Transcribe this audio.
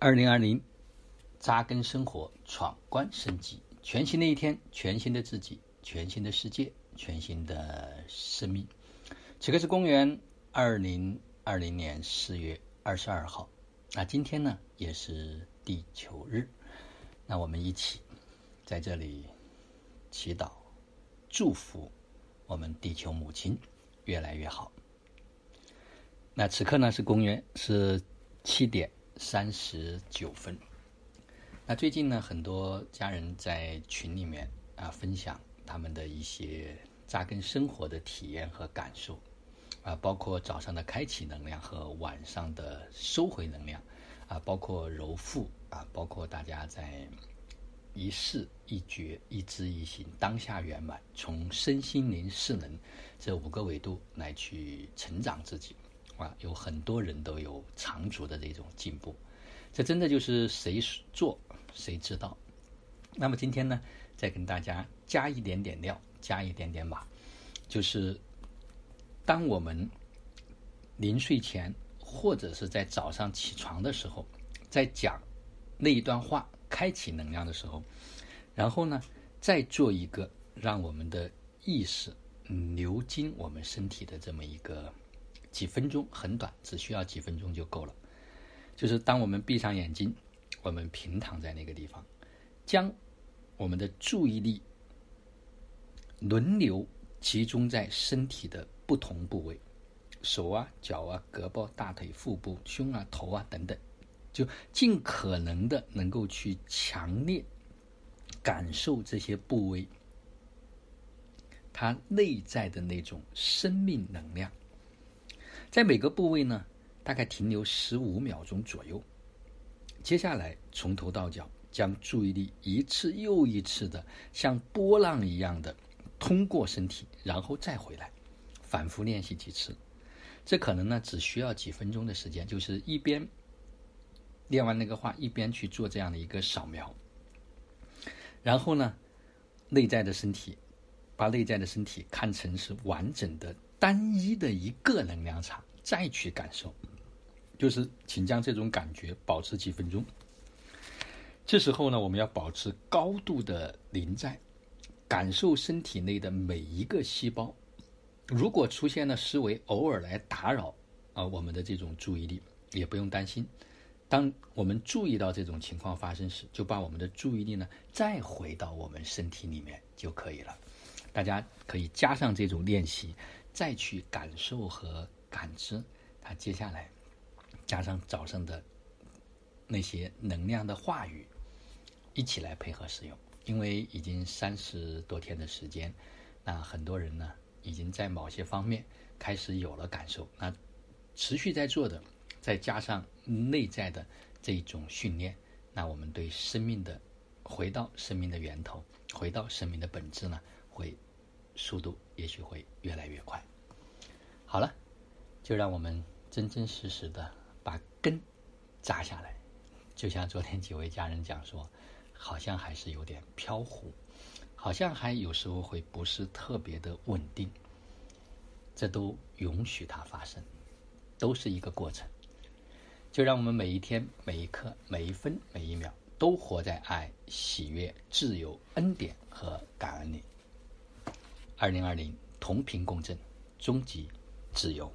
二零二零，扎根生活，闯关升级，全新的一天，全新的自己，全新的世界，全新的生命。此刻是公元二零二零年四月二十二号，那今天呢也是地球日，那我们一起在这里祈祷，祝福我们地球母亲越来越好。那此刻呢是公元是七点三十九分。那最近呢，很多家人在群里面啊分享他们的一些扎根生活的体验和感受啊，包括早上的开启能量和晚上的收回能量啊，包括揉腹啊，包括大家在一事一觉一知一行当下圆满，从身心灵势能这五个维度来去成长自己。啊，有很多人都有长足的这种进步，这真的就是谁做谁知道。那么今天呢，再跟大家加一点点料，加一点点码，就是当我们临睡前或者是在早上起床的时候，在讲那一段话，开启能量的时候，然后呢，再做一个让我们的意识流经我们身体的这么一个。几分钟很短，只需要几分钟就够了。就是当我们闭上眼睛，我们平躺在那个地方，将我们的注意力轮流集中在身体的不同部位，手啊、脚啊、胳膊、大腿、腹部、胸啊、头啊等等，就尽可能的能够去强烈感受这些部位它内在的那种生命能量。在每个部位呢，大概停留十五秒钟左右。接下来从头到脚，将注意力一次又一次的像波浪一样的通过身体，然后再回来，反复练习几次。这可能呢只需要几分钟的时间，就是一边练完那个话，一边去做这样的一个扫描。然后呢，内在的身体，把内在的身体看成是完整的。单一的一个能量场，再去感受，就是请将这种感觉保持几分钟。这时候呢，我们要保持高度的临在，感受身体内的每一个细胞。如果出现了思维偶尔来打扰啊我们的这种注意力，也不用担心。当我们注意到这种情况发生时，就把我们的注意力呢再回到我们身体里面就可以了。大家可以加上这种练习。再去感受和感知，它接下来加上早上的那些能量的话语，一起来配合使用。因为已经三十多天的时间，那很多人呢已经在某些方面开始有了感受。那持续在做的，再加上内在的这种训练，那我们对生命的回到生命的源头，回到生命的本质呢，会。速度也许会越来越快。好了，就让我们真真实实的把根扎下来。就像昨天几位家人讲说，好像还是有点飘忽，好像还有时候会不是特别的稳定。这都允许它发生，都是一个过程。就让我们每一天、每一刻、每一分、每一秒，都活在爱、喜悦、自由、恩典。二零二零，同频共振，终极自由。